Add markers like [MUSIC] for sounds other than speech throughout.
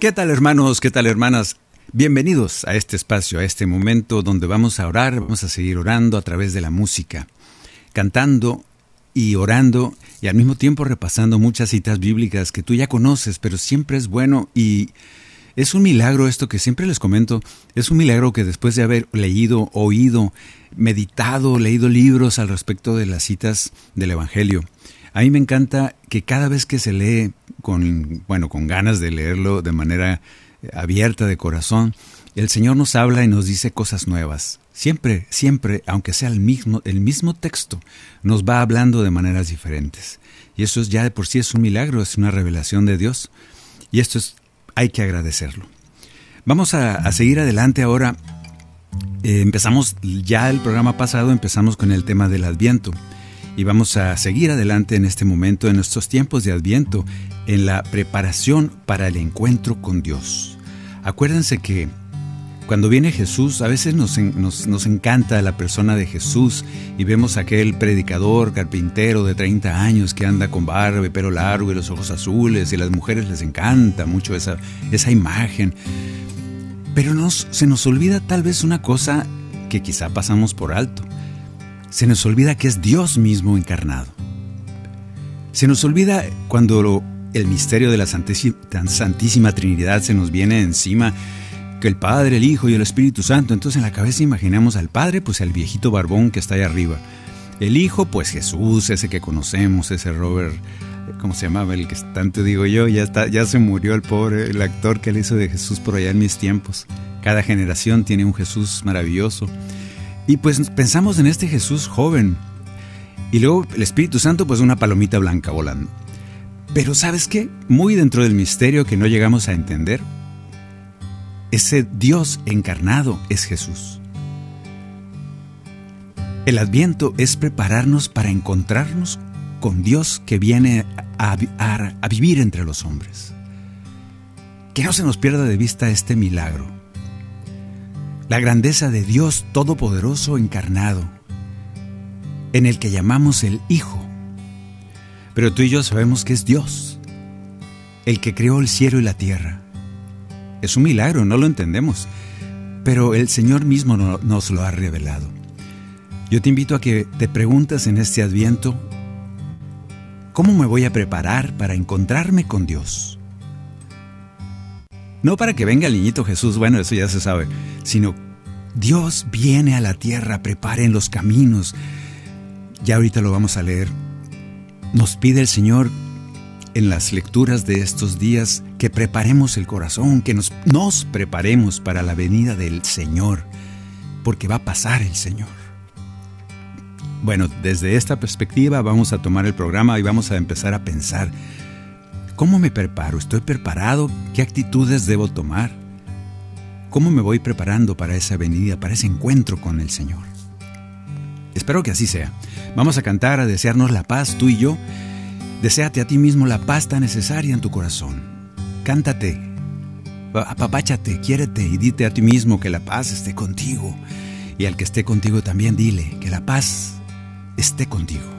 ¿Qué tal hermanos? ¿Qué tal hermanas? Bienvenidos a este espacio, a este momento donde vamos a orar, vamos a seguir orando a través de la música, cantando y orando y al mismo tiempo repasando muchas citas bíblicas que tú ya conoces, pero siempre es bueno y es un milagro esto que siempre les comento, es un milagro que después de haber leído, oído, meditado, leído libros al respecto de las citas del Evangelio, a mí me encanta que cada vez que se lee con, bueno, con ganas de leerlo de manera abierta de corazón, el Señor nos habla y nos dice cosas nuevas. Siempre, siempre, aunque sea el mismo, el mismo texto, nos va hablando de maneras diferentes. Y eso es ya de por sí es un milagro, es una revelación de Dios. Y esto es, hay que agradecerlo. Vamos a, a seguir adelante ahora. Eh, empezamos ya el programa pasado, empezamos con el tema del Adviento. Y vamos a seguir adelante en este momento, en nuestros tiempos de Adviento, en la preparación para el encuentro con Dios. Acuérdense que cuando viene Jesús, a veces nos, nos, nos encanta la persona de Jesús y vemos aquel predicador, carpintero de 30 años que anda con barba y pelo largo y los ojos azules y a las mujeres les encanta mucho esa, esa imagen. Pero nos, se nos olvida tal vez una cosa que quizá pasamos por alto. Se nos olvida que es Dios mismo encarnado. Se nos olvida cuando el misterio de la Santísima, Trinidad se nos viene encima, que el Padre, el Hijo y el Espíritu Santo. Entonces en la cabeza imaginamos al Padre, pues el viejito barbón que está ahí arriba. El Hijo, pues Jesús, ese que conocemos, ese Robert, ¿cómo se llamaba? El que tanto digo yo, ya, ya se murió el pobre, el actor que le hizo de Jesús por allá en mis tiempos. Cada generación tiene un Jesús maravilloso. Y pues pensamos en este Jesús joven. Y luego el Espíritu Santo, pues una palomita blanca volando. Pero ¿sabes qué? Muy dentro del misterio que no llegamos a entender, ese Dios encarnado es Jesús. El adviento es prepararnos para encontrarnos con Dios que viene a, vivir entre los hombres. Que no se nos pierda de vista este milagro. La grandeza de Dios Todopoderoso encarnado, en el que llamamos el Hijo. Pero tú y yo sabemos que es Dios, el que creó el cielo y la tierra. Es un milagro, no lo entendemos, pero el Señor mismo no- nos lo ha revelado. Yo te invito a que te preguntes en este adviento, ¿cómo me voy a preparar para encontrarme con Dios? No para que venga el niñito Jesús, bueno, eso ya se sabe, sino Dios viene a la tierra, preparen los caminos. Ya ahorita lo vamos a leer. Nos pide el Señor en las lecturas de estos días que preparemos el corazón, que nos, nos preparemos para la venida del Señor, porque va a pasar el Señor. Bueno, desde esta perspectiva vamos a tomar el programa y vamos a empezar a pensar, ¿cómo me preparo? ¿Estoy preparado? ¿Qué actitudes debo tomar? ¿Cómo me voy preparando para esa venida, para ese encuentro con el Señor? Espero que así sea. Vamos a cantar, a desearnos la paz, tú y yo. Deséate a ti mismo la paz tan necesaria en tu corazón. Cántate, apapáchate, quiérete y dite a ti mismo que la paz esté contigo. Y al que esté contigo también dile que la paz esté contigo.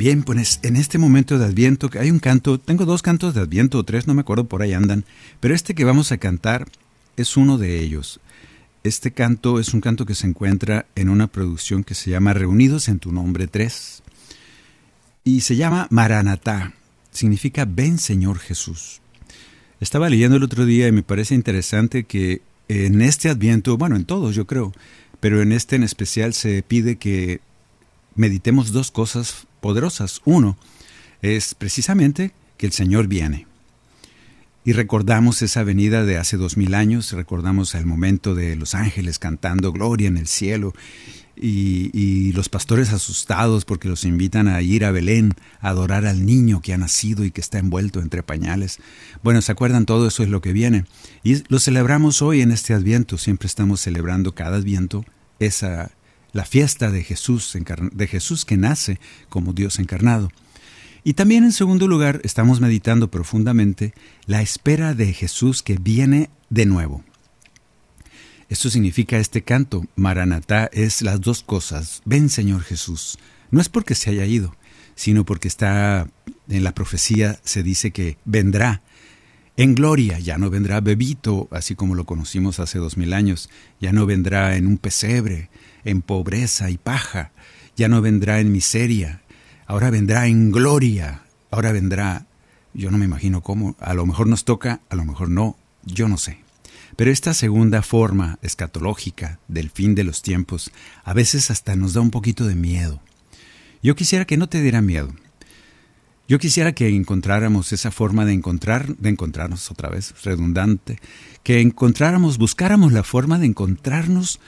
Bien, pues en este momento de Adviento, hay un canto, tengo dos cantos de Adviento o tres, no me acuerdo, por ahí andan, pero este que vamos a cantar es uno de ellos. Este canto es un canto que se encuentra en una producción que se llama Reunidos en tu nombre 3 y se llama Maranatá, significa Ven Señor Jesús. Estaba leyendo el otro día y me parece interesante que en este Adviento, bueno, en todos yo creo, pero en este en especial se pide que meditemos dos cosas poderosas. Uno es precisamente que el Señor viene. Y recordamos esa venida de hace dos mil años, recordamos el momento de los ángeles cantando gloria en el cielo y, y, los pastores asustados porque los invitan a ir a Belén a adorar al niño que ha nacido y que está envuelto entre pañales. Bueno, ¿se acuerdan? Todo eso es lo que viene. Y lo celebramos hoy en este Adviento, siempre estamos celebrando cada Adviento esa, la fiesta de Jesús, de Jesús que nace como Dios encarnado. Y también en segundo lugar estamos meditando profundamente la espera de Jesús que viene de nuevo. Esto significa este canto, Maranatá, es las dos cosas. Ven Señor Jesús. No es porque se haya ido, sino porque está en la profecía se dice que vendrá en gloria, ya no vendrá bebito, así como lo conocimos hace dos mil años, ya no vendrá en un pesebre, en pobreza y paja, ya no vendrá en miseria, ahora vendrá en gloria, ahora vendrá, yo no me imagino cómo, a lo mejor nos toca, a lo mejor no, yo no sé. Pero esta segunda forma escatológica del fin de los tiempos a veces hasta nos da un poquito de miedo. Yo quisiera que no te diera miedo. Yo quisiera que encontráramos esa forma de encontrar, de encontrarnos otra vez, redundante, que encontráramos, buscáramos la forma de encontrarnos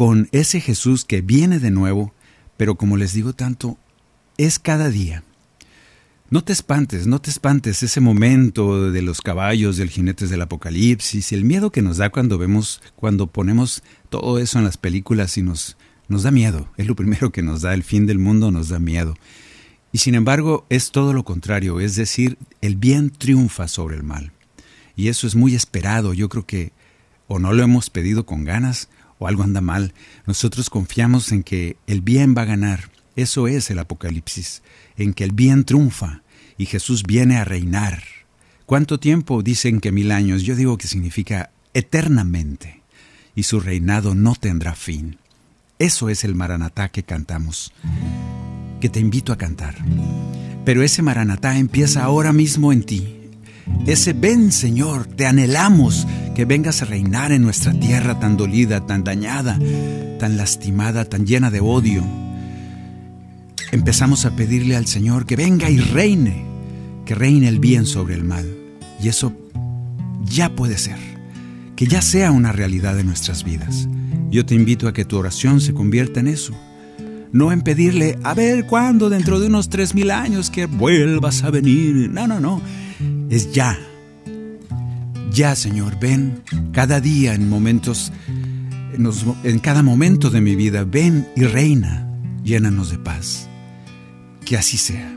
con ese Jesús que viene de nuevo, pero como les digo tanto, es cada día. No te espantes, no te espantes ese momento de los caballos, del jinetes del apocalipsis, y el miedo que nos da cuando vemos, cuando ponemos todo eso en las películas y nos, nos da miedo. Es lo primero que nos da, el fin del mundo nos da miedo. Y sin embargo es todo lo contrario, es decir, el bien triunfa sobre el mal. Y eso es muy esperado, yo creo que o no lo hemos pedido con ganas o algo anda mal. Nosotros confiamos en que el bien va a ganar. Eso es el Apocalipsis, en que el bien triunfa y Jesús viene a reinar. ¿Cuánto tiempo? Dicen que mil años. Yo digo que significa eternamente. Y su reinado no tendrá fin. Eso es el Maranatá que cantamos, que te invito a cantar. Pero ese Maranatá empieza ahora mismo en ti ese ven Señor, te anhelamos que vengas a reinar en nuestra tierra tan dolida, tan dañada, tan lastimada, tan llena de odio. Empezamos a pedirle al Señor que venga y reine, que reine el bien sobre el mal. Y eso ya puede ser, que ya sea una realidad de nuestras vidas. Yo te invito a que tu oración se convierta en eso. No en pedirle, a ver cuándo dentro de unos tres mil años que vuelvas a venir. No, no, no es ya. Ya, Señor, ven cada día en momentos, en, cada momento de mi vida, ven y reina, llénanos de paz. Que así sea.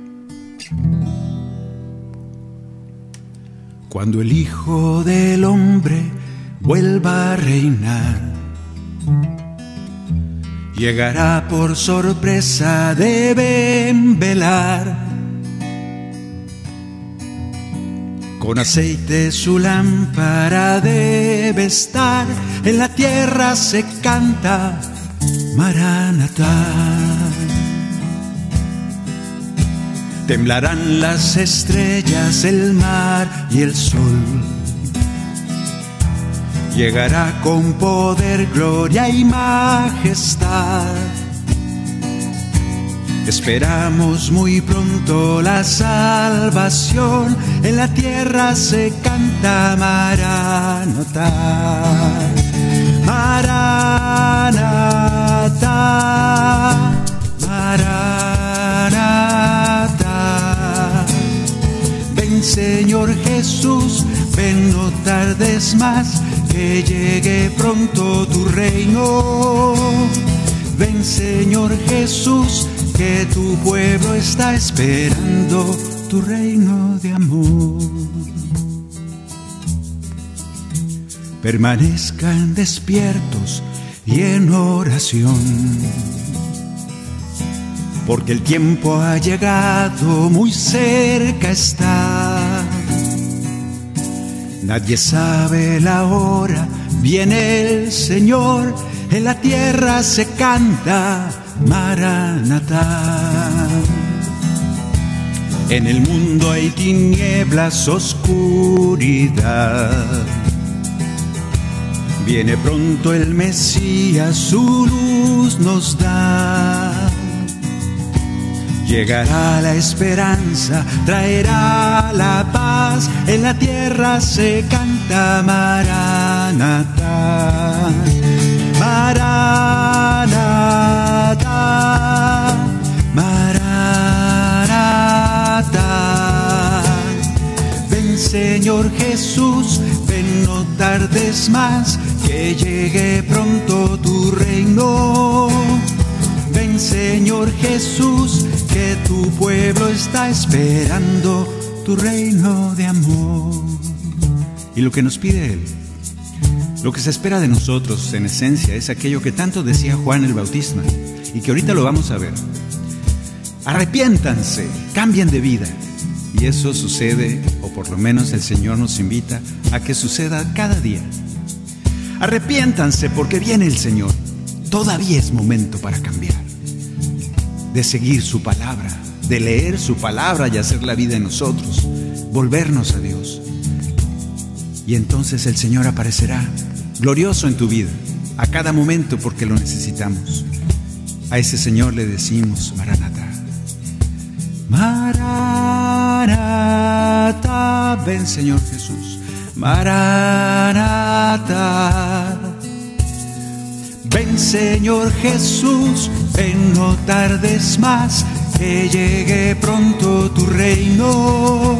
Cuando el Hijo del Hombre vuelva a reinar, llegará por sorpresa, deben velar Con aceite su lámpara debe estar, en la tierra se canta Maranatha. Temblarán las estrellas, el mar y el sol. Llegará con poder, gloria y majestad. Esperamos muy pronto la salvación, en la tierra se canta Maranatha. Maranatha, Maranatha. Ven Señor Jesús, ven no tardes más, que llegue pronto tu reino. Ven Señor Jesús, que tu pueblo está esperando tu reino de amor. Permanezcan despiertos y en oración, porque el tiempo ha llegado, muy cerca está. Nadie sabe la hora, viene el Señor, en la tierra se canta Maranatha. En el mundo hay tinieblas, oscuridad. Viene pronto el Mesías, su luz nos da. Llegará la esperanza, traerá la paz, en la tierra se canta Maranatha. Maranatha. Ven Señor Jesús, ven no tardes más, que llegue pronto tu reino. Ven Señor Jesús, que tu pueblo está esperando tu reino de amor. Y lo que nos pide Él lo que se espera de nosotros, en esencia, es aquello que tanto decía Juan el Bautista y que ahorita lo vamos a ver. Arrepiéntanse, cambien de vida. Y eso sucede, o por lo menos el Señor nos invita a que suceda cada día. Arrepiéntanse porque viene el Señor. Todavía es momento para cambiar. De seguir su palabra, de leer su palabra y hacer la vida en nosotros. Volvernos a Dios. Y entonces el Señor aparecerá glorioso en tu vida, a cada momento porque lo necesitamos. A ese Señor le decimos, Maranatha. Maranatha, ven Señor Jesús. Maranatha. Ven Señor Jesús, ven no tardes más, que llegue pronto tu reino.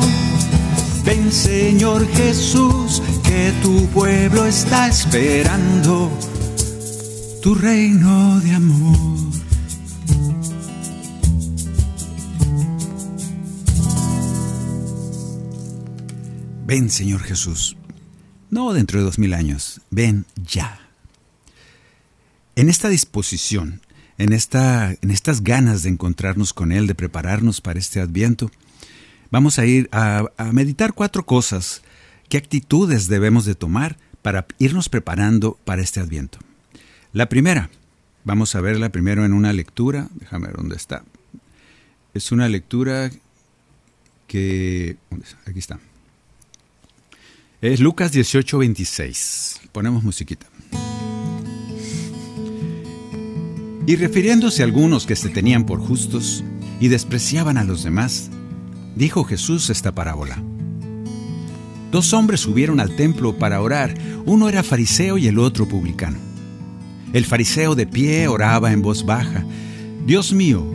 Ven Señor Jesús, que tu pueblo está esperando tu reino de amor. Ven Señor Jesús, no dentro de dos mil años, ven ya. En esta disposición, en, esta, en estas ganas de encontrarnos con Él, de prepararnos para este adviento, vamos a ir a, a meditar cuatro cosas ¿Qué actitudes debemos de tomar para irnos preparando para este adviento? La primera, vamos a verla primero en una lectura, déjame ver dónde está. Es una lectura que... Aquí está. Es Lucas 18, 26. Ponemos musiquita. Y refiriéndose a algunos que se tenían por justos y despreciaban a los demás, dijo Jesús esta parábola. Dos hombres subieron al templo para orar. Uno era fariseo y el otro publicano. El fariseo de pie oraba en voz baja. Dios mío,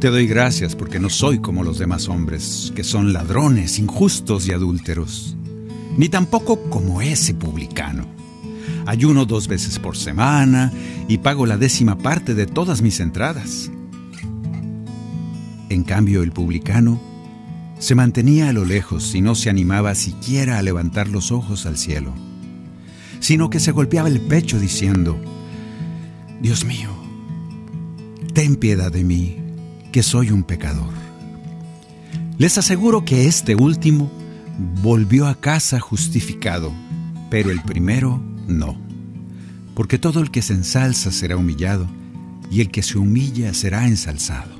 te doy gracias porque no soy como los demás hombres, que son ladrones, injustos y adúlteros, ni tampoco como ese publicano. Ayuno dos veces por semana y pago la décima parte de todas mis entradas. En cambio, el publicano se mantenía a lo lejos y no se animaba siquiera a levantar los ojos al cielo, sino que se golpeaba el pecho diciendo, Dios mío, ten piedad de mí, que soy un pecador. Les aseguro que este último volvió a casa justificado, pero el primero no. porque todo el que se ensalza será humillado, y el que se humilla será ensalzado.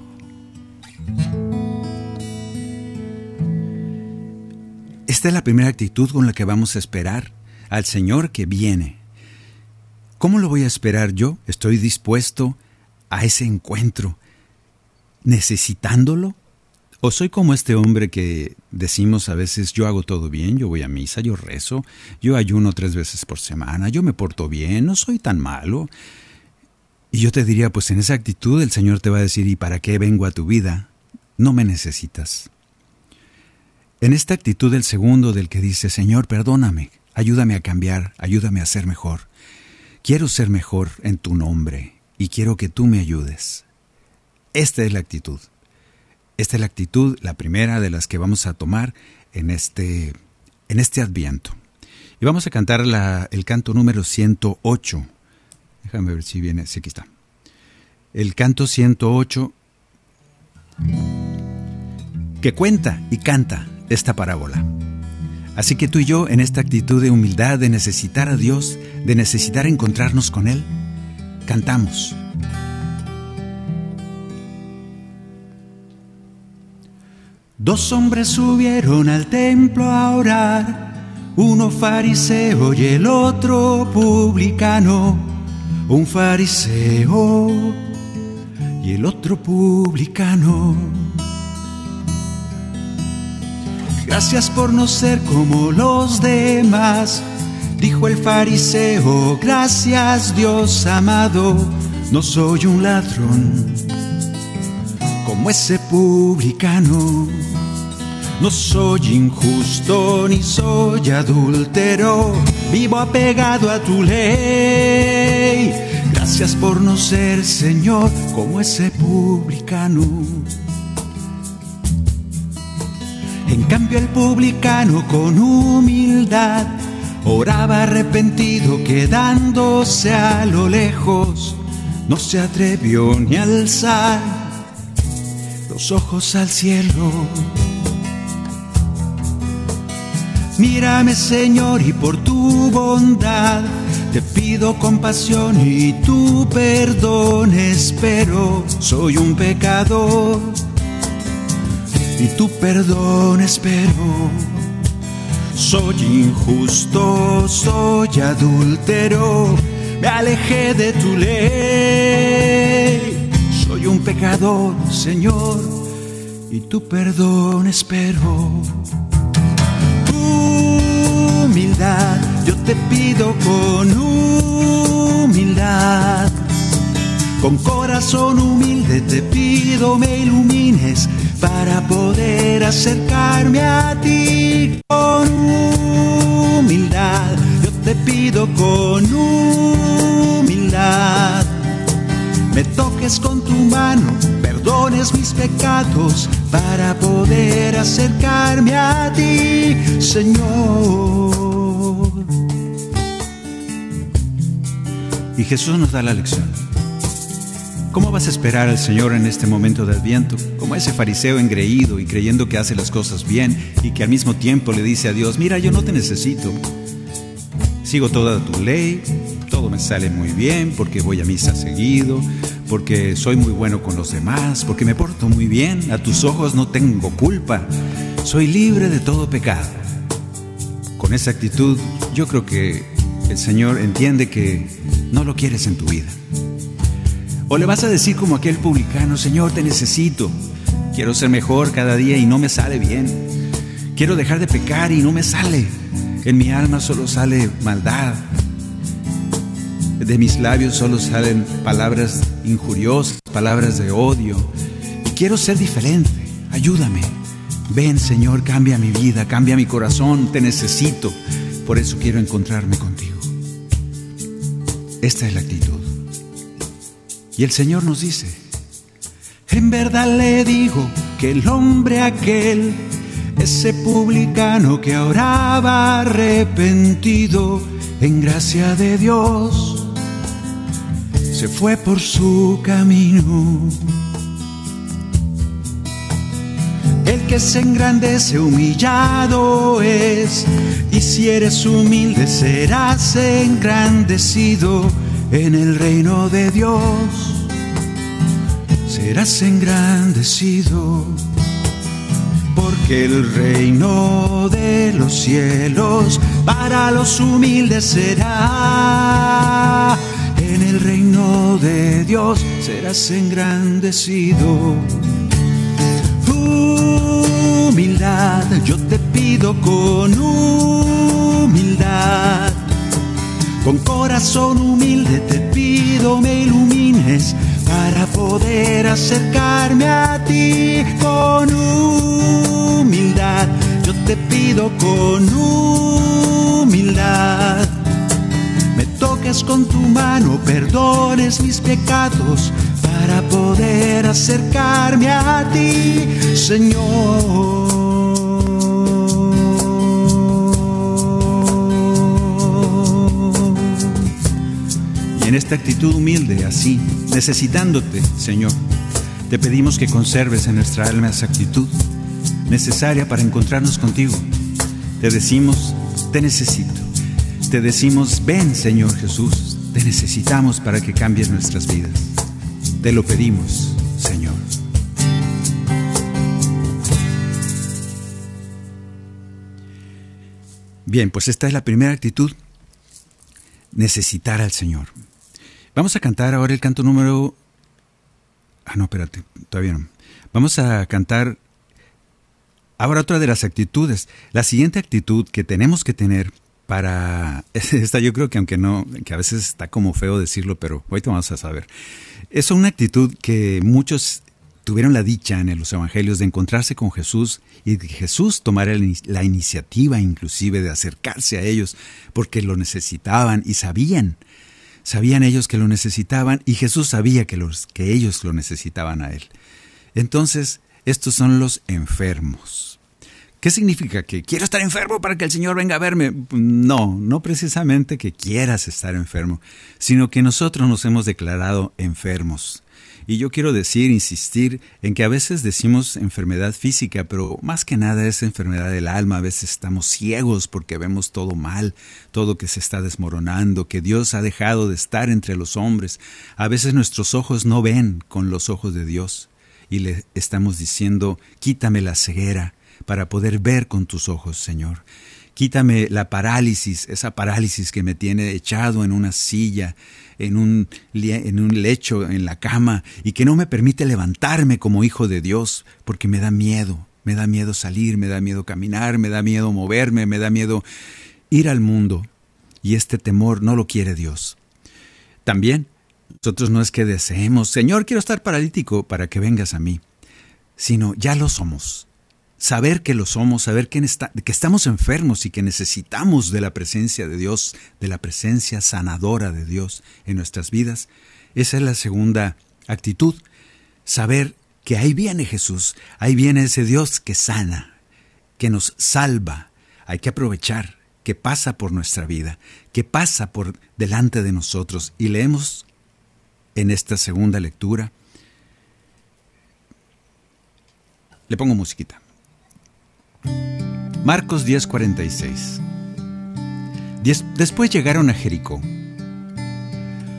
Esta es la primera actitud con la que vamos a esperar al Señor que viene. ¿Cómo lo voy a esperar yo? ¿Estoy dispuesto a ese encuentro necesitándolo? ¿O soy como este hombre que decimos a veces yo hago todo bien, yo voy a misa, yo rezo, yo ayuno tres veces por semana, yo me porto bien, no soy tan malo? Y yo te diría, pues en esa actitud el Señor te va a decir, ¿y para qué vengo a tu vida? No me necesitas. En esta actitud el segundo del que dice, Señor, perdóname, ayúdame a cambiar, ayúdame a ser mejor. Quiero ser mejor en tu nombre y quiero que tú me ayudes. Esta es la actitud. Esta es la actitud, la primera de las que vamos a tomar en este, en este adviento. Y vamos a cantar el canto número 108. Déjame ver si viene, sí, aquí está. El canto 108 que cuenta y canta esta parábola. Así que tú y yo, en esta actitud de humildad, de necesitar a Dios, de necesitar encontrarnos con Él, cantamos. Dos hombres subieron al templo a orar, uno fariseo y el otro publicano. Un fariseo y el otro publicano. Gracias por no ser como los demás, dijo el fariseo, gracias Dios amado, no soy un ladrón como ese publicano. No soy injusto ni soy adúltero, vivo apegado a tu ley. Gracias por no ser Señor como ese publicano. En cambio el publicano con humildad oraba arrepentido quedándose a lo lejos, no se atrevió ni a alzar los ojos al cielo. Mírame Señor y por tu bondad te pido compasión y tu perdón espero. Soy un pecador y tu perdón espero. Soy injusto, soy adúltero, me alejé de tu ley. Soy un pecador, Señor, y tu perdón espero humildad, yo te pido con humildad. Con corazón humilde te pido me ilumines para poder acercarme a ti con humildad. Yo te pido con humildad. Me toques con tu mano, perdones mis pecados para poder acercarme a ti, Señor. Y Jesús nos da la lección. ¿Cómo vas a esperar al Señor en este momento de Adviento? Como ese fariseo engreído y creyendo que hace las cosas bien y que al mismo tiempo le dice a Dios, mira, yo no te necesito. Sigo toda tu ley, todo me sale muy bien porque voy a misa seguido, porque soy muy bueno con los demás, porque me porto muy bien, a tus ojos no tengo culpa, soy libre de todo pecado. Con esa actitud yo creo que el Señor entiende que no lo quieres en tu vida. O le vas a decir como aquel publicano, Señor, te necesito, quiero ser mejor cada día y no me sale bien, quiero dejar de pecar y no me sale, en mi alma solo sale maldad, de mis labios solo salen palabras injuriosas, palabras de odio. Quiero ser diferente. Ayúdame. Ven, Señor, cambia mi vida, cambia mi corazón. Te necesito. Por eso quiero encontrarme contigo. Esta es la actitud. Y el Señor nos dice, en verdad le digo que el hombre aquel, ese publicano que oraba arrepentido en gracia de Dios, se fue por su camino. El que se engrandece humillado es, y si eres humilde serás engrandecido. En el reino de Dios serás engrandecido, porque el reino de los cielos para los humildes será. En el reino de Dios serás engrandecido. Humildad, yo te pido con humildad. Con corazón humilde te pido me ilumines para poder acercarme a ti con humildad. Yo te pido con humildad. Me toques con tu mano, perdones mis pecados para poder acercarme a ti, Señor. Esta actitud humilde, así, necesitándote, Señor, te pedimos que conserves en nuestra alma esa actitud necesaria para encontrarnos contigo. Te decimos, te necesito. Te decimos, ven, Señor Jesús, te necesitamos para que cambies nuestras vidas. Te lo pedimos, Señor. Bien, pues esta es la primera actitud, necesitar al Señor. Vamos a cantar ahora el canto número... Ah, no, espérate, todavía no. Vamos a cantar ahora otra de las actitudes. La siguiente actitud que tenemos que tener para... [LAUGHS] Esta yo creo que aunque no, que a veces está como feo decirlo, pero ahorita vamos a saber. Es una actitud que muchos tuvieron la dicha en los evangelios de encontrarse con Jesús y Jesús tomara la iniciativa inclusive de acercarse a ellos porque lo necesitaban y sabían Sabían ellos que lo necesitaban y Jesús sabía que, los, que ellos lo necesitaban a Él. Entonces, estos son los enfermos. ¿Qué significa? ¿Que quiero estar enfermo para que el Señor venga a verme? No, no precisamente que quieras estar enfermo, sino que nosotros nos hemos declarado enfermos. Y yo quiero decir, insistir en que a veces decimos enfermedad física, pero más que nada es enfermedad del alma. A veces estamos ciegos porque vemos todo mal, todo que se está desmoronando, que Dios ha dejado de estar entre los hombres. A veces nuestros ojos no ven con los ojos de Dios y le estamos diciendo, quítame la ceguera para poder ver con tus ojos, Señor. Quítame la parálisis, esa parálisis que me tiene echado en una silla, en un, lecho, en la cama, y que no me permite levantarme como hijo de Dios, porque me da miedo, me da miedo salir, me da miedo caminar, me da miedo moverme, me da miedo ir al mundo. Y este temor no lo quiere Dios. También, nosotros no es que deseemos, Señor, quiero estar paralítico para que vengas a mí, sino ya lo somos saber que lo somos, saber que, que, estamos enfermos y que necesitamos de la presencia de Dios, de la presencia sanadora de Dios en nuestras vidas, esa es la segunda actitud, saber que ahí viene Jesús, ahí viene ese Dios que sana, que nos salva, hay que aprovechar, que pasa por nuestra vida, que pasa por delante de nosotros y leemos en esta segunda lectura. Le pongo musiquita. Marcos 10:46 Después llegaron a Jericó.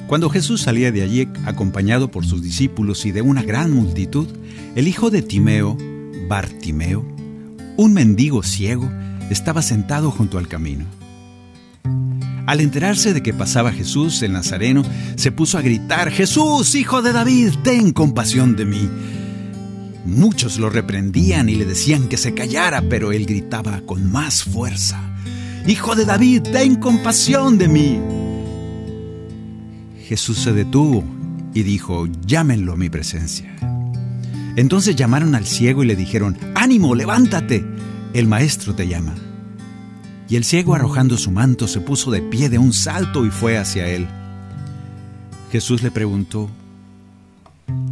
Cuando Jesús salía de allí acompañado por sus discípulos y de una gran multitud, el hijo de Timeo, Bartimeo, un mendigo ciego, estaba sentado junto al camino. Al enterarse de que pasaba Jesús el Nazareno, se puso a gritar, Jesús, hijo de David, ten compasión de mí. Muchos lo reprendían y le decían que se callara, pero él gritaba con más fuerza, Hijo de David, ten compasión de mí. Jesús se detuvo y dijo, llámenlo a mi presencia. Entonces llamaron al ciego y le dijeron, ánimo, levántate, el maestro te llama. Y el ciego arrojando su manto se puso de pie de un salto y fue hacia él. Jesús le preguntó,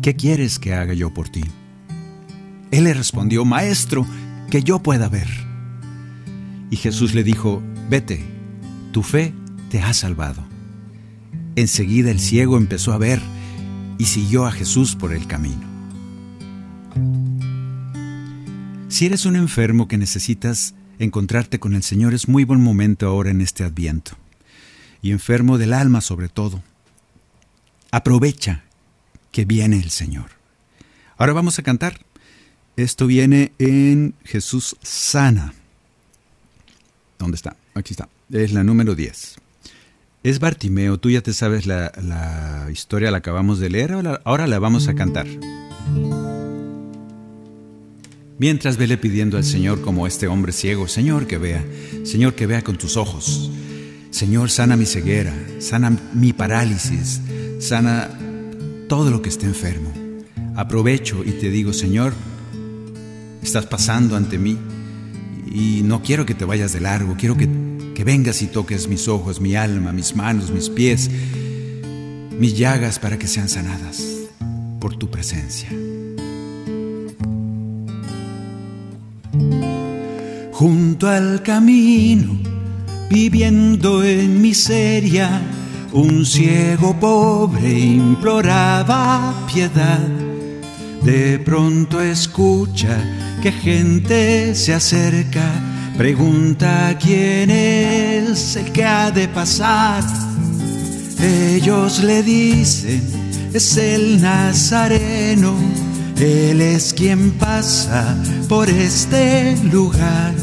¿qué quieres que haga yo por ti? Él le respondió, Maestro, que yo pueda ver. Y Jesús le dijo, Vete, tu fe te ha salvado. Enseguida el ciego empezó a ver y siguió a Jesús por el camino. Si eres un enfermo que necesitas encontrarte con el Señor, es muy buen momento ahora en este adviento. Y enfermo del alma sobre todo. Aprovecha que viene el Señor. Ahora vamos a cantar. Esto viene en Jesús sana. ¿Dónde está? Aquí está. Es la número 10. Es Bartimeo. Tú ya te sabes la, historia, la acabamos de leer. ahora la vamos a cantar. Mientras vele pidiendo al Señor como este hombre ciego, Señor que vea, Señor que vea con tus ojos, Señor sana mi ceguera, sana mi parálisis, sana todo lo que esté enfermo. Aprovecho y te digo, Señor, estás pasando ante mí y no quiero que te vayas de largo, quiero que, que vengas y toques mis ojos, mi alma, mis manos, mis pies, mis llagas para que sean sanadas por tu presencia. junto al camino, viviendo en miseria, un ciego pobre imploraba piedad. De pronto escucha que gente se acerca, pregunta quién es el que ha de pasar. Ellos le dicen, es el Nazareno él es quien pasa por este lugar.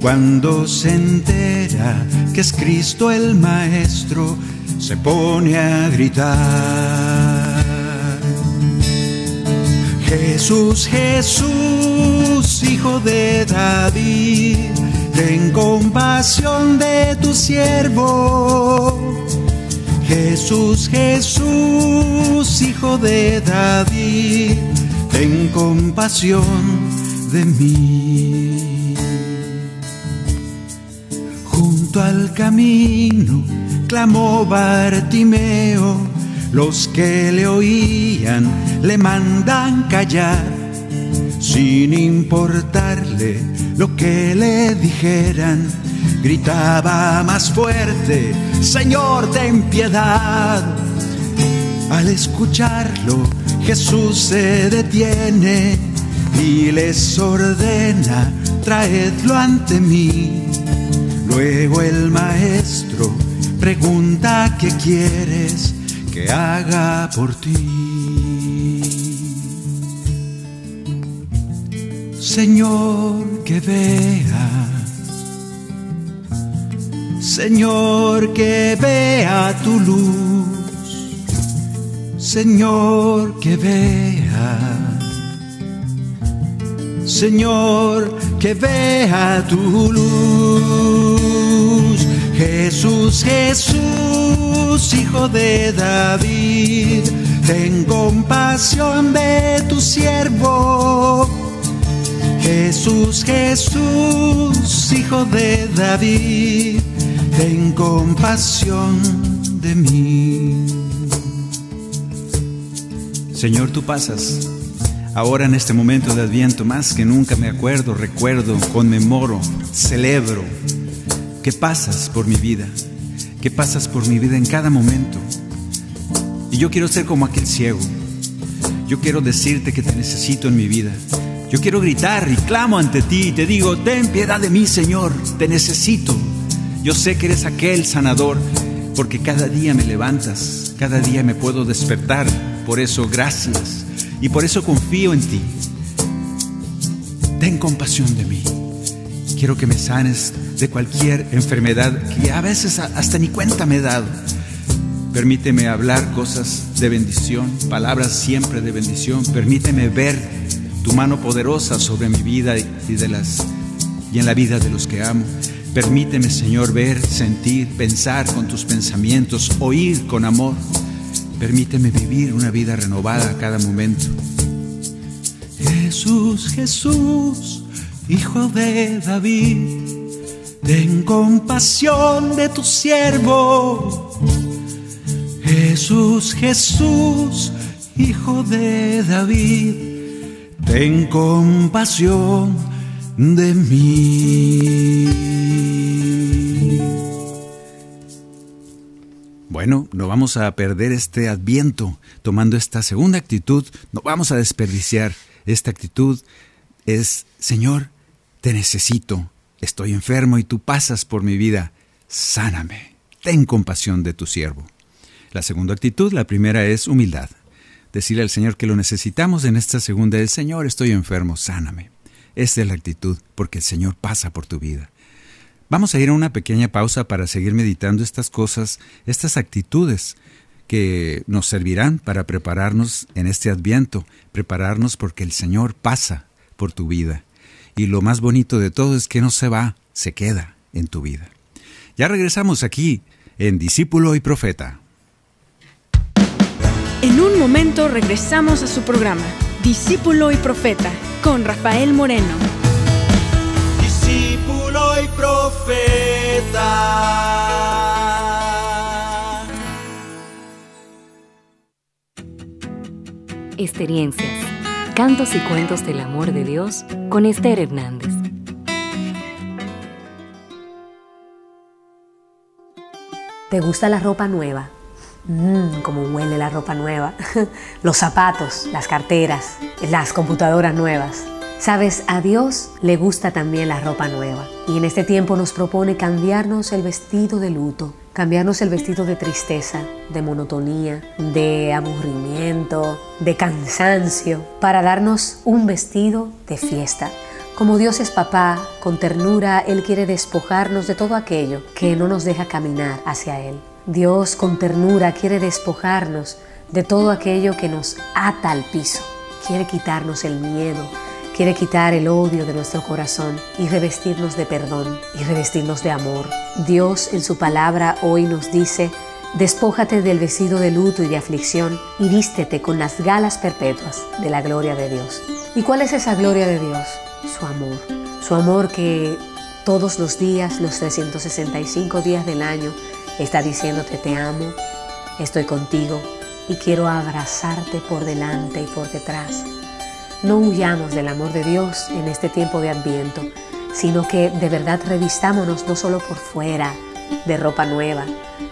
Cuando se entera que es Cristo el Maestro, se pone a gritar. Jesús, Hijo de David, ten compasión de tu siervo. Jesús, Jesús, hijo de David, ten compasión de mí. Junto al camino clamó Bartimeo, los que le oían le mandan callar, sin importarle lo que le dijeran, gritaba más fuerte, Señor, ten piedad. Al escucharlo, Jesús se detiene y les ordena, traedlo ante mí. Luego el maestro pregunta qué quieres que haga por ti. Señor, que vea. Señor, que vea tu luz Señor, que vea. Señor, que vea tu luz. Jesús, Jesús, Hijo de David, ten compasión de tu siervo. Jesús, Jesús, Hijo de David, ten compasión de mí. Señor, tú pasas. Ahora en este momento de Adviento, más que nunca me acuerdo, recuerdo, conmemoro, celebro que pasas por mi vida, que pasas por mi vida en cada momento. Y yo quiero ser como aquel ciego. Yo quiero decirte que te necesito en mi vida. Yo quiero gritar y clamo ante ti y te digo, ten piedad de mí, Señor, te necesito. Yo sé que eres aquel sanador, porque cada día me levantas, cada día me puedo despertar por eso gracias y por eso confío en ti. Ten compasión de mí. Quiero que me sanes de cualquier enfermedad que a veces hasta ni cuenta me he dado. Permíteme hablar cosas de bendición, palabras siempre de bendición. Permíteme ver tu mano poderosa sobre mi vida y, de las, y en la vida de los que amo. Permíteme, Señor, ver, sentir, pensar con tus pensamientos, oír con amor. Permíteme vivir una vida renovada a cada momento. Jesús, Jesús, Hijo de David, ten compasión de tu siervo. Jesús, Jesús, Hijo de David, ten compasión de mí. Bueno, no vamos a perder este adviento tomando esta segunda actitud, no vamos a desperdiciar esta actitud. Es, Señor, te necesito, estoy enfermo y tú pasas por mi vida, sáname, ten compasión de tu siervo. La segunda actitud, la primera es humildad. Decirle al Señor que lo necesitamos. En esta segunda es, Señor, estoy enfermo, sáname. Esta es la actitud, porque el Señor pasa por tu vida. Vamos a ir a una pequeña pausa para seguir meditando estas cosas, estas actitudes que nos servirán para prepararnos en este adviento, prepararnos porque el Señor pasa por tu vida. Y lo más bonito de todo es que no se va, se queda en tu vida. Ya regresamos aquí en Discípulo y Profeta. En un momento regresamos a su programa, Discípulo y Profeta, con Rafael Moreno. Discípulo y Profeta. Experiencias, cantos y cuentos del amor de Dios con Esther Hernández. ¿Te gusta la ropa nueva? Mmm, cómo huele la ropa nueva. [LAUGHS] Los zapatos, las carteras, las computadoras nuevas. Sabes, a Dios le gusta también la ropa nueva. Y en este tiempo nos propone cambiarnos el vestido de luto, cambiarnos el vestido de tristeza, de monotonía, de aburrimiento, de cansancio, para darnos un vestido de fiesta. Como Dios es papá, con ternura Él quiere despojarnos de todo aquello que no nos deja caminar hacia Él. Dios con ternura quiere despojarnos de todo aquello que nos ata al piso. Quiere quitarnos el miedo, quiere quitar el odio de nuestro corazón y revestirnos de perdón y revestirnos de amor. Dios en su palabra hoy nos dice, despójate del vestido de luto y de aflicción y vístete con las galas perpetuas de la gloria de Dios. ¿Y cuál es esa gloria de Dios? Su amor. Su amor que todos los días, los 365 días del año, está diciéndote te amo, estoy contigo y quiero abrazarte por delante y por detrás. No huyamos del amor de Dios en este tiempo de adviento, sino que de verdad revistámonos no solo por fuera de ropa nueva,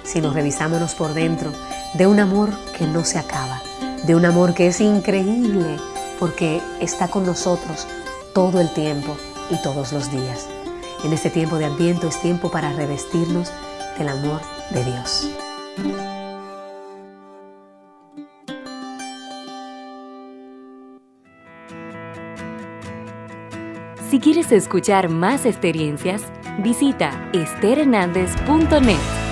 sino revisámonos por dentro de un amor que no se acaba, de un amor que es increíble porque está con nosotros todo el tiempo y todos los días. En este tiempo de adviento es tiempo para revestirnos del amor de Dios. Si quieres escuchar más experiencias, visita esterhernandez.net.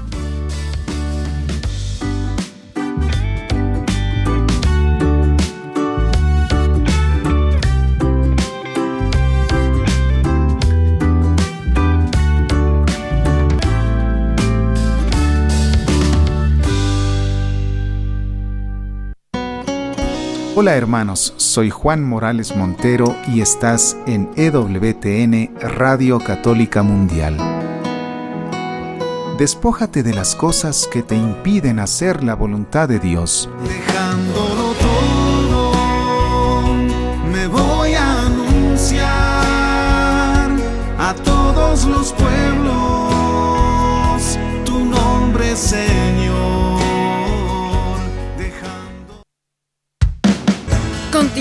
Hola hermanos, soy Juan Morales Montero y estás en EWTN Radio Católica Mundial. Despójate de las cosas que te impiden hacer la voluntad de Dios. Dejándolo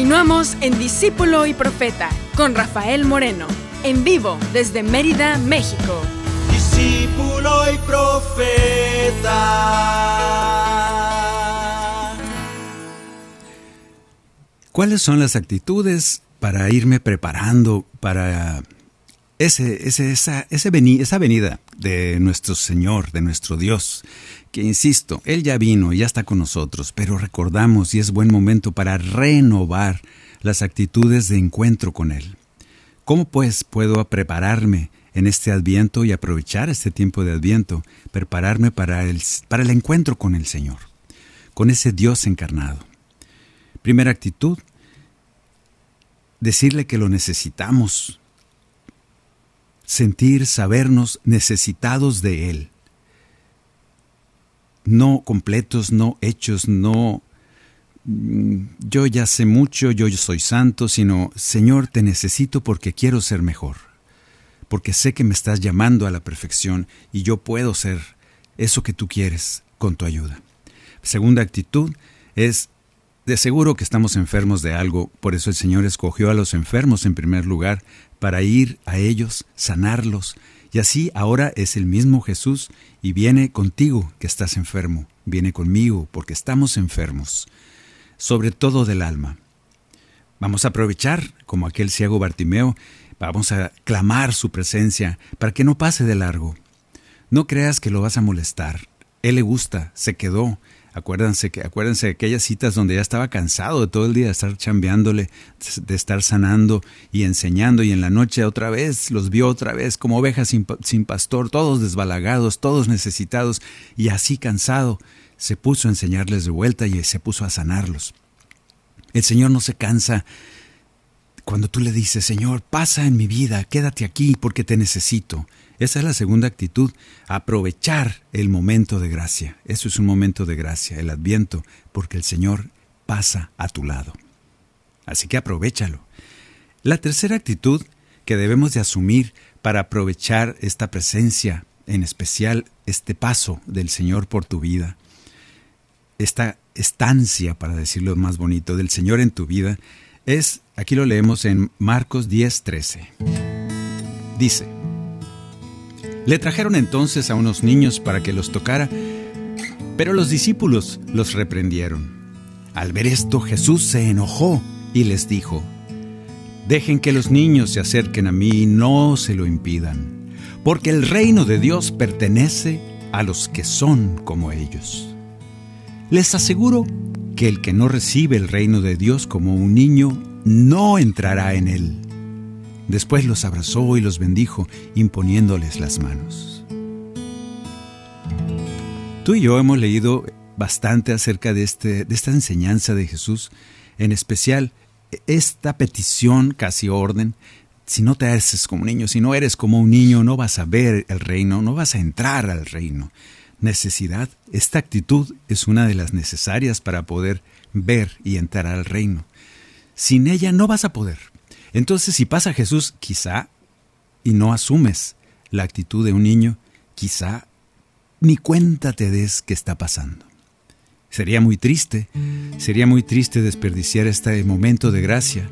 Continuamos en Discípulo y Profeta con Rafael Moreno, en vivo desde Mérida, México. Discípulo y Profeta. ¿Cuáles son las actitudes para irme preparando para ese, ese, esa, ese esa venida de nuestro Señor, de nuestro Dios? que insisto, Él ya vino y ya está con nosotros, pero recordamos y es buen momento para renovar las actitudes de encuentro con Él. ¿Cómo pues puedo prepararme en este adviento y aprovechar este tiempo de adviento, prepararme para el, para el encuentro con el Señor, con ese Dios encarnado? Primera actitud, decirle que lo necesitamos, sentir, sabernos necesitados de Él, no completos, no hechos, no mm, yo ya sé mucho, yo soy santo, sino Señor, te necesito porque quiero ser mejor, porque sé que me estás llamando a la perfección y yo puedo ser eso que tú quieres con tu ayuda. Segunda actitud es de seguro que estamos enfermos de algo, por eso el Señor escogió a los enfermos en primer lugar, para ir a ellos, sanarlos, y así ahora es el mismo Jesús y viene contigo que estás enfermo, viene conmigo porque estamos enfermos, sobre todo del alma. Vamos a aprovechar, como aquel ciego Bartimeo, vamos a clamar su presencia para que no pase de largo. No creas que lo vas a molestar. Él le gusta, se quedó, Acuérdense que acuérdense de aquellas citas donde ya estaba cansado de todo el día de estar chambeándole, de estar sanando y enseñando y en la noche otra vez los vio otra vez como ovejas sin, sin pastor, todos desbalagados, todos necesitados y así cansado se puso a enseñarles de vuelta y se puso a sanarlos. El Señor no se cansa cuando tú le dices, Señor, pasa en mi vida, quédate aquí porque te necesito. Esa es la segunda actitud, aprovechar el momento de gracia. Eso es un momento de gracia, el adviento, porque el Señor pasa a tu lado. Así que aprovechalo. La tercera actitud que debemos de asumir para aprovechar esta presencia, en especial este paso del Señor por tu vida, esta estancia, para decirlo más bonito, del Señor en tu vida, es, aquí lo leemos en Marcos 10:13. Dice, le trajeron entonces a unos niños para que los tocara, pero los discípulos los reprendieron. Al ver esto Jesús se enojó y les dijo, Dejen que los niños se acerquen a mí y no se lo impidan, porque el reino de Dios pertenece a los que son como ellos. Les aseguro que el que no recibe el reino de Dios como un niño no entrará en él. Después los abrazó y los bendijo, imponiéndoles las manos. Tú y yo hemos leído bastante acerca de, este, de esta enseñanza de Jesús, en especial esta petición, casi orden, si no te haces como niño, si no eres como un niño, no vas a ver el reino, no vas a entrar al reino. Necesidad, esta actitud es una de las necesarias para poder ver y entrar al reino. Sin ella no vas a poder. Entonces, si pasa Jesús, quizá, y no asumes la actitud de un niño, quizá ni cuenta te des que está pasando. Sería muy triste, sería muy triste desperdiciar este momento de gracia,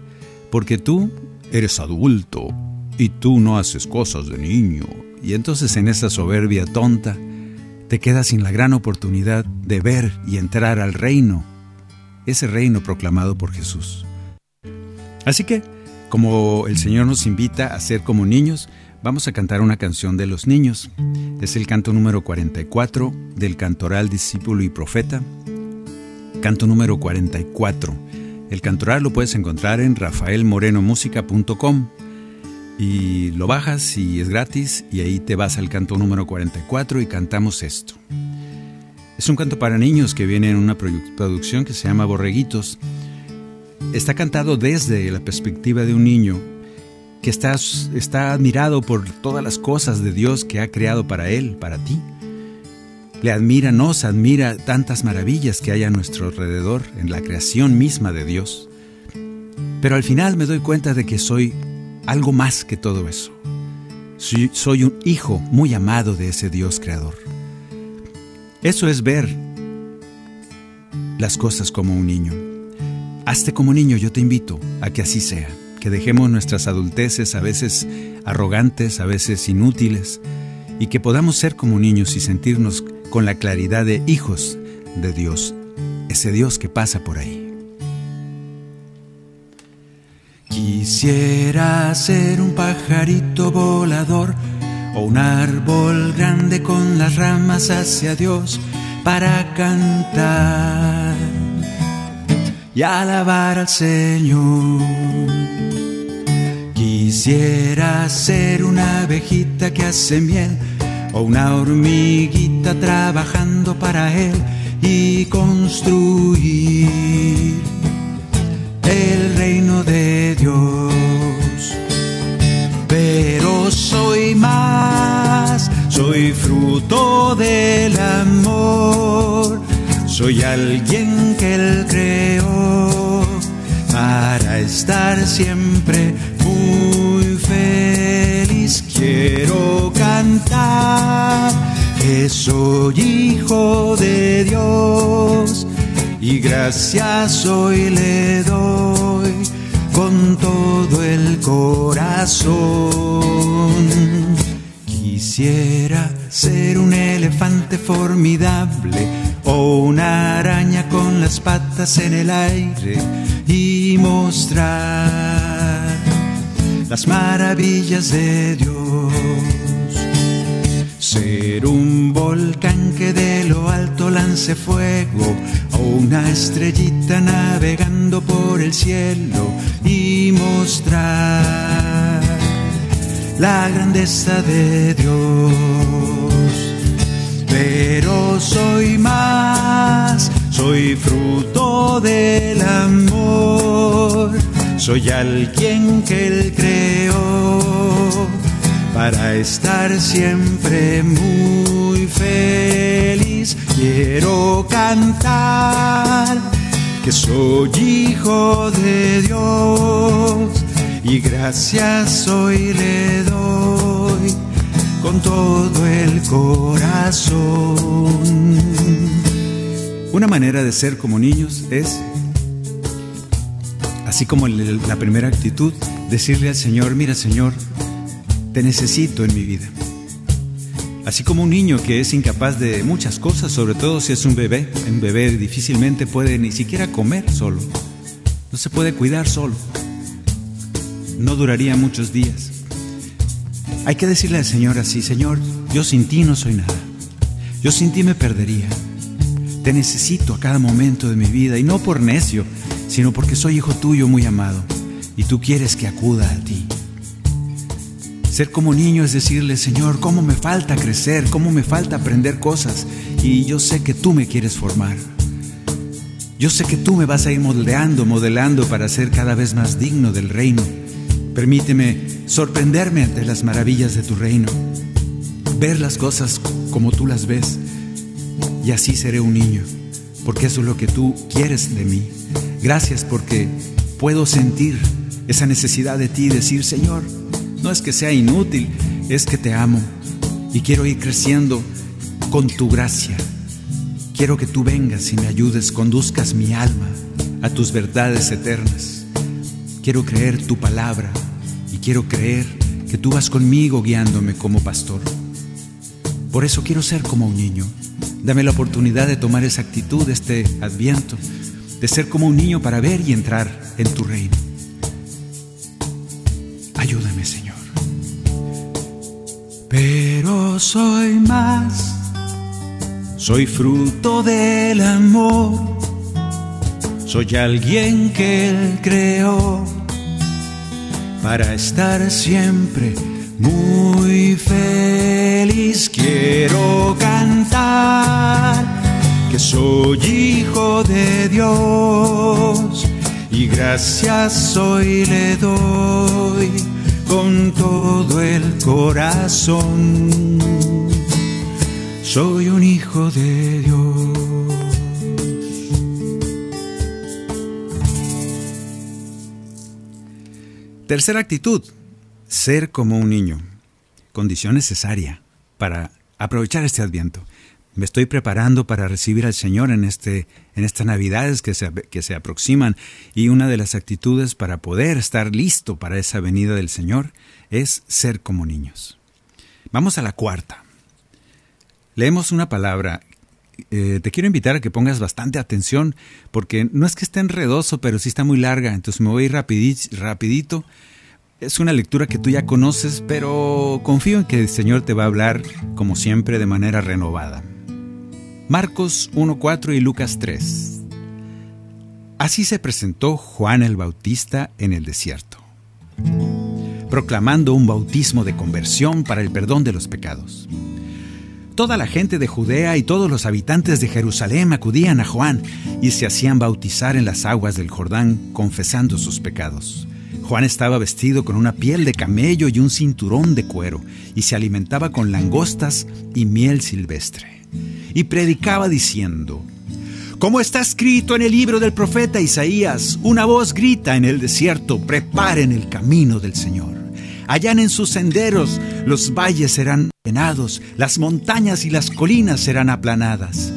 porque tú eres adulto y tú no haces cosas de niño, y entonces en esa soberbia tonta te quedas sin la gran oportunidad de ver y entrar al reino, ese reino proclamado por Jesús. Así que, como el Señor nos invita a ser como niños, vamos a cantar una canción de los niños. Es el canto número 44 del cantoral Discípulo y Profeta. Canto número 44. El cantoral lo puedes encontrar en rafaelmorenomusica.com y lo bajas y es gratis y ahí te vas al canto número 44 y cantamos esto. Es un canto para niños que viene en una producción que se llama Borreguitos está cantado desde la perspectiva de un niño que está, está admirado por todas las cosas de Dios que ha creado para él, para ti. Le admira, nos admira tantas maravillas que hay a nuestro alrededor en la creación misma de Dios. Pero al final me doy cuenta de que soy algo más que todo eso. Soy, soy un hijo muy amado de ese Dios creador. Eso es ver las cosas como un niño. Hazte como niño, yo te invito a que así sea, que dejemos nuestras adulteces a veces arrogantes, a veces inútiles, y que podamos ser como niños y sentirnos con la claridad de hijos de Dios, ese Dios que pasa por ahí. Quisiera ser un pajarito volador o un árbol grande con las ramas hacia Dios para cantar y alabar al Señor. Quisiera ser una abejita que hace miel o una hormiguita trabajando para Él y construir el reino de Dios. Pero soy más, soy fruto del amor, soy alguien que Él creó estar siempre muy feliz. Quiero cantar que soy hijo de Dios y gracias hoy le doy con todo el corazón. Quisiera ser un elefante formidable o una araña con las patas en el aire y mostrar las maravillas de Dios. Ser un volcán que de lo alto lance fuego o una estrellita navegando por el cielo y mostrar la grandeza de Dios. Pero soy más, soy fruto del amor, soy alguien que Él creó para estar siempre muy feliz. Quiero cantar que soy hijo de Dios y gracias hoy le doy con todo el corazón. Una manera de ser como niños es, así como la primera actitud, decirle al Señor, mira Señor, te necesito en mi vida. Así como un niño que es incapaz de muchas cosas, sobre todo si es un bebé, un bebé difícilmente puede ni siquiera comer solo, no se puede cuidar solo, no duraría muchos días. Hay que decirle al Señor así, Señor, yo sin ti no soy nada, yo sin ti me perdería, te necesito a cada momento de mi vida y no por necio, sino porque soy hijo tuyo muy amado y tú quieres que acuda a ti. Ser como niño es decirle, Señor, ¿cómo me falta crecer? ¿Cómo me falta aprender cosas? Y yo sé que tú me quieres formar. Yo sé que tú me vas a ir moldeando, modelando para ser cada vez más digno del reino. Permíteme sorprenderme ante las maravillas de tu reino, ver las cosas como tú las ves, y así seré un niño, porque eso es lo que tú quieres de mí. Gracias porque puedo sentir esa necesidad de ti y decir, Señor, no es que sea inútil, es que te amo y quiero ir creciendo con tu gracia. Quiero que tú vengas y me ayudes, conduzcas mi alma a tus verdades eternas. Quiero creer tu palabra quiero creer que tú vas conmigo guiándome como pastor. Por eso quiero ser como un niño. Dame la oportunidad de tomar esa actitud, este adviento, de ser como un niño para ver y entrar en tu reino. Ayúdame, Señor. Pero soy más, soy fruto del amor, soy alguien que Él creó para estar siempre muy feliz. Quiero cantar que soy hijo de Dios y gracias hoy le doy con todo el corazón. Soy un hijo de Dios. Tercera actitud, ser como un niño. Condición necesaria para aprovechar este adviento. Me estoy preparando para recibir al Señor en, este, en estas Navidades que se, que se aproximan y una de las actitudes para poder estar listo para esa venida del Señor es ser como niños. Vamos a la cuarta. Leemos una palabra. Eh, te quiero invitar a que pongas bastante atención porque no es que esté enredoso, pero sí está muy larga, entonces me voy a ir rapidito. Es una lectura que tú ya conoces, pero confío en que el Señor te va a hablar, como siempre, de manera renovada. Marcos 1.4 y Lucas 3. Así se presentó Juan el Bautista en el desierto, proclamando un bautismo de conversión para el perdón de los pecados. Toda la gente de Judea y todos los habitantes de Jerusalén acudían a Juan y se hacían bautizar en las aguas del Jordán, confesando sus pecados. Juan estaba vestido con una piel de camello y un cinturón de cuero, y se alimentaba con langostas y miel silvestre. Y predicaba diciendo, como está escrito en el libro del profeta Isaías, una voz grita en el desierto, preparen el camino del Señor. En sus senderos, los valles serán llenados, las montañas y las colinas serán aplanadas.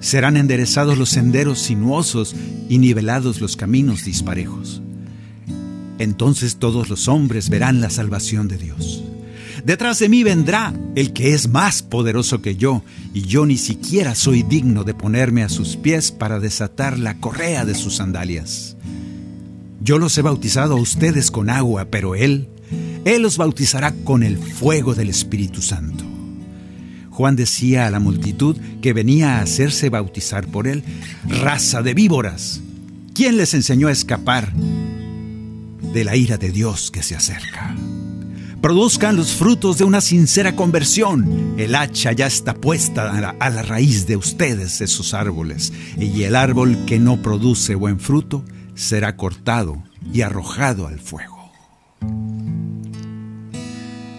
Serán enderezados los senderos sinuosos y nivelados los caminos disparejos. Entonces todos los hombres verán la salvación de Dios. Detrás de mí vendrá el que es más poderoso que yo, y yo ni siquiera soy digno de ponerme a sus pies para desatar la correa de sus sandalias. Yo los he bautizado a ustedes con agua, pero Él, Él los bautizará con el fuego del Espíritu Santo. Juan decía a la multitud que venía a hacerse bautizar por Él, raza de víboras. ¿Quién les enseñó a escapar de la ira de Dios que se acerca. Produzcan los frutos de una sincera conversión. El hacha ya está puesta a la, raíz de ustedes, esos árboles, y el árbol que no produce buen fruto será cortado y arrojado al fuego.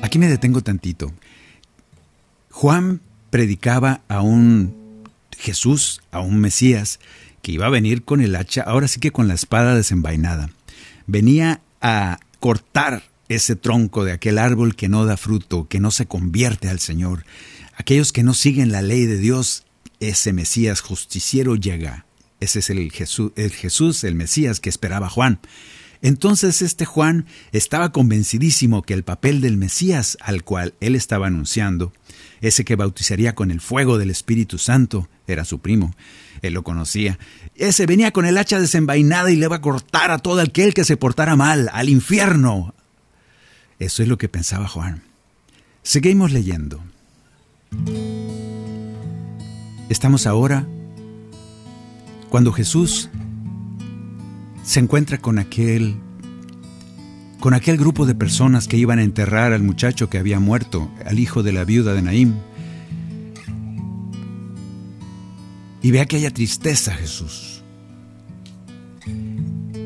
Aquí me detengo tantito. Juan predicaba a un Jesús, a un Mesías, que iba a venir con el hacha, ahora sí que con la espada desenvainada venía a cortar ese tronco de aquel árbol que no da fruto, que no se convierte al Señor. Aquellos que no siguen la ley de Dios, ese Mesías justiciero llega. Ese es el Jesús, el Jesús, el Mesías que esperaba Juan. Entonces este Juan estaba convencidísimo que el papel del Mesías al cual él estaba anunciando, ese que bautizaría con el fuego del Espíritu Santo, era su primo. Él lo conocía. Ese venía con el hacha desenvainada y le iba a cortar a todo aquel que se portara mal, al infierno. Eso es lo que pensaba Juan. Seguimos leyendo. Estamos ahora cuando Jesús se encuentra con aquel con aquel grupo de personas que iban a enterrar al muchacho que había muerto, al hijo de la viuda de Naim. y ve aquella tristeza, Jesús.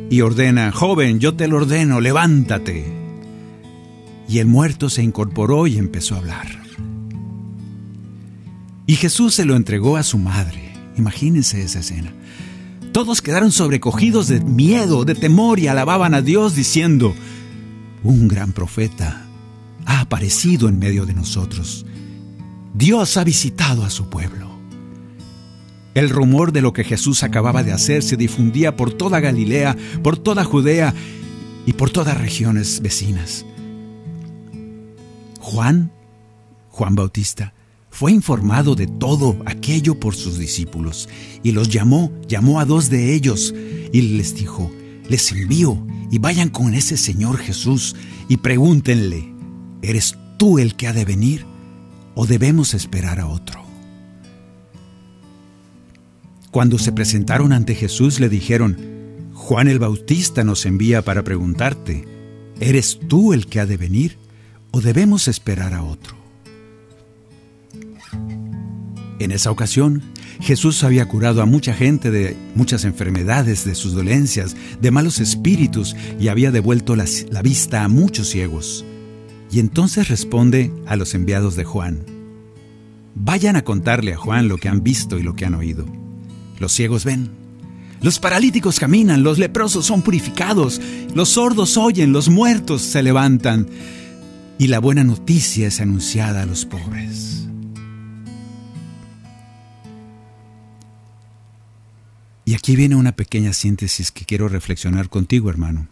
Y ordena, joven, yo te lo ordeno, levántate. Y el muerto se incorporó y empezó a hablar. Y Jesús se lo entregó a su madre. Imagínense esa escena. Todos quedaron sobrecogidos de miedo, de temor y alababan a Dios diciendo, un gran profeta ha aparecido en medio de nosotros. Dios ha visitado a su pueblo. El rumor de lo que Jesús acababa de hacer se difundía por toda Galilea, por toda Judea y por todas regiones vecinas. Juan, Juan Bautista, fue informado de todo aquello por sus discípulos y los llamó, llamó a dos de ellos y les dijo, les envío y vayan con ese Señor Jesús y pregúntenle, ¿eres tú el que ha de venir o debemos esperar a otro? Cuando se presentaron ante Jesús le dijeron, Juan el Bautista nos envía para preguntarte, ¿eres tú el que ha de venir o debemos esperar a otro? En esa ocasión, Jesús había curado a mucha gente de muchas enfermedades, de sus dolencias, de malos espíritus y había devuelto la, vista a muchos ciegos. Y entonces responde a los enviados de Juan, vayan a contarle a Juan lo que han visto y lo que han oído. Los ciegos ven. Los paralíticos caminan, los leprosos son purificados, los sordos oyen, los muertos se levantan y la buena noticia es anunciada a los pobres. Y aquí viene una pequeña síntesis que quiero reflexionar contigo, hermano.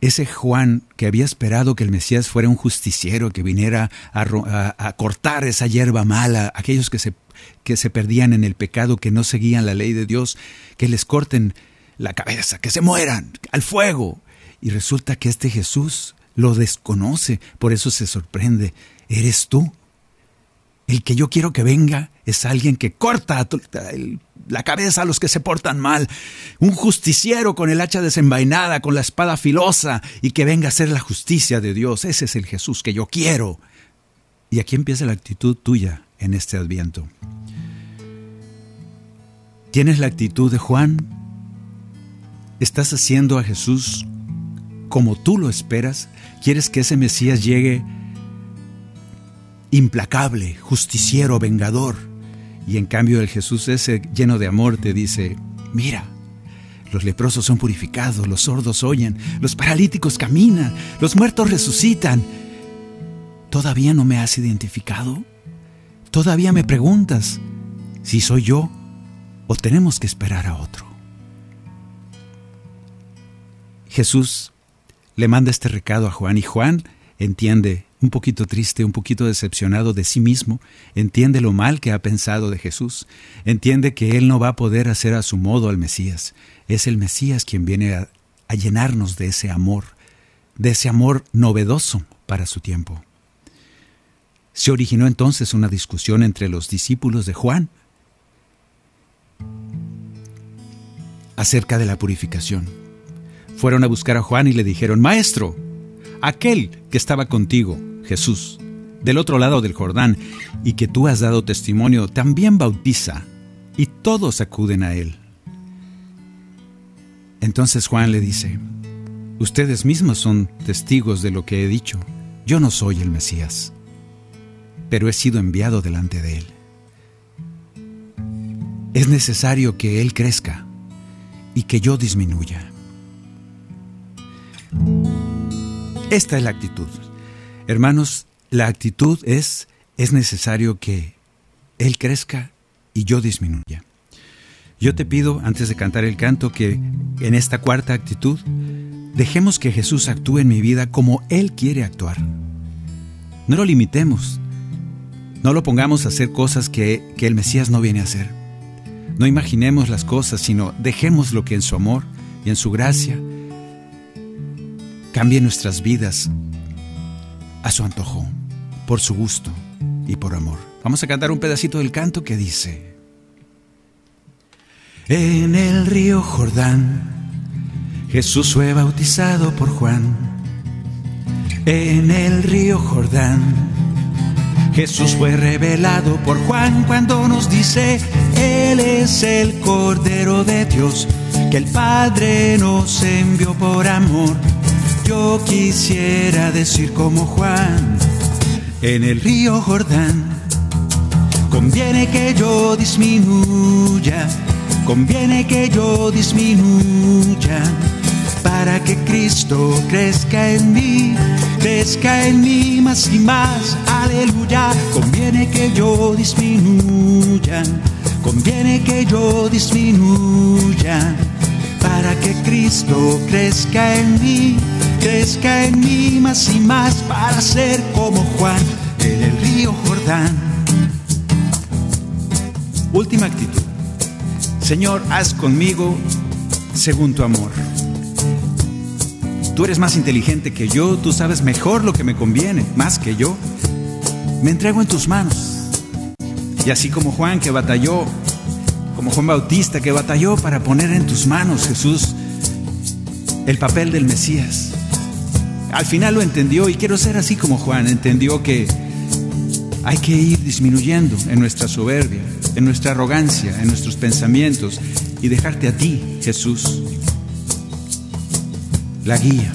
Ese Juan que había esperado que el Mesías fuera un justiciero, que viniera a, cortar esa hierba mala, aquellos que se, que se perdían en el pecado, que no seguían la ley de Dios, que les corten la cabeza, que se mueran al fuego. Y resulta que este Jesús lo desconoce, por eso se sorprende. ¿Eres tú? El que yo quiero que venga es alguien que corta la cabeza a los que se portan mal, un justiciero con el hacha desenvainada, con la espada filosa y que venga a hacer la justicia de Dios. Ese es el Jesús que yo quiero. Y aquí empieza la actitud tuya en este adviento. ¿Tienes la actitud de Juan? ¿Estás haciendo a Jesús como tú lo esperas? ¿Quieres que ese Mesías llegue implacable, justiciero, vengador? Y en cambio el Jesús ese lleno de amor te dice, mira, los leprosos son purificados, los sordos oyen, los paralíticos caminan, los muertos resucitan. ¿Todavía no me has identificado? ¿Todavía me preguntas si soy yo o tenemos que esperar a otro? Jesús le manda este recado a Juan y Juan entiende, un poquito triste, un poquito decepcionado de sí mismo, entiende lo mal que ha pensado de Jesús, entiende que él no va a poder hacer a su modo al Mesías. Es el Mesías quien viene a, llenarnos de ese amor, de ese amor novedoso para su tiempo. Se originó entonces una discusión entre los discípulos de Juan acerca de la purificación. Fueron a buscar a Juan y le dijeron, Maestro, aquel que estaba contigo, Jesús, del otro lado del Jordán, y que tú has dado testimonio, también bautiza, y todos acuden a él. Entonces Juan le dice, Ustedes mismos son testigos de lo que he dicho, yo no soy el Mesías pero he sido enviado delante de Él. Es necesario que Él crezca y que yo disminuya. Esta es la actitud. Hermanos, la actitud es, es necesario que Él crezca y yo disminuya. Yo te pido, antes de cantar el canto, que en esta cuarta actitud dejemos que Jesús actúe en mi vida como Él quiere actuar. No lo limitemos, no lo pongamos a hacer cosas que, el Mesías no viene a hacer. No imaginemos las cosas, sino dejemos lo que en su amor y en su gracia cambie nuestras vidas a su antojo, por su gusto y por amor. Vamos a cantar un pedacito del canto que dice, En el río Jordán, Jesús fue bautizado por Juan. En el río Jordán, Jesús fue revelado por Juan cuando nos dice, Él es el Cordero de Dios, que el Padre nos envió por amor. Yo quisiera decir como Juan, en el río Jordán, conviene que yo disminuya, conviene que yo disminuya para que Cristo crezca en mí, crezca en mí más y más, aleluya. Conviene que yo disminuya, conviene que yo disminuya, para que Cristo crezca en mí, crezca en mí más y más, para ser como Juan en el río Jordán. Última actitud. Señor, haz conmigo según tu amor. Tú eres más inteligente que yo, tú sabes mejor lo que me conviene, más que yo. Me entrego en tus manos. Y así como Juan que batalló, como Juan Bautista que batalló para poner en tus manos, Jesús, el papel del Mesías. Al final lo entendió y quiero ser así como Juan, entendió que hay que ir disminuyendo en nuestra soberbia, en nuestra arrogancia, en nuestros pensamientos y dejarte a ti, Jesús, la guía,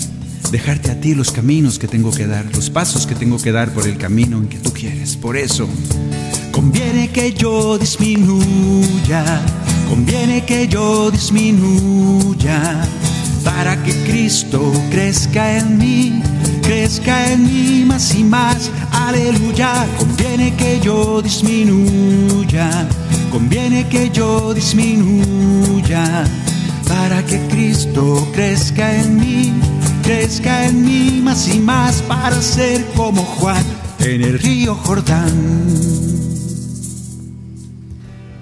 dejarte a ti los caminos que tengo que dar, los pasos que tengo que dar por el camino en que tú quieres. Por eso, conviene que yo disminuya, conviene que yo disminuya, para que Cristo crezca en mí, crezca en mí más y más. Aleluya, conviene que yo disminuya, conviene que yo disminuya para que Cristo crezca en mí, crezca en mí más y más para ser como Juan en el río Jordán.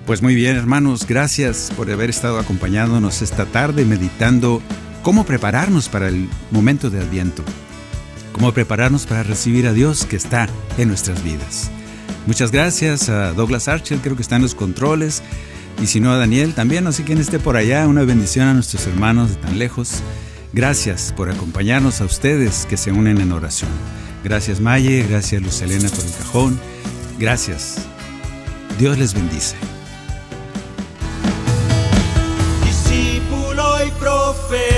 Pues muy bien hermanos, gracias por haber estado acompañándonos esta tarde meditando cómo prepararnos para el momento de Adviento, cómo prepararnos para recibir a Dios que está en nuestras vidas. Muchas gracias a Douglas Archer, creo que está en los controles y si no a Daniel también, así quien esté por allá, una bendición a nuestros hermanos de tan lejos. Gracias por acompañarnos a ustedes que se unen en oración. Gracias Maye, gracias Luz Elena por el cajón. Gracias. Dios les bendice. fail.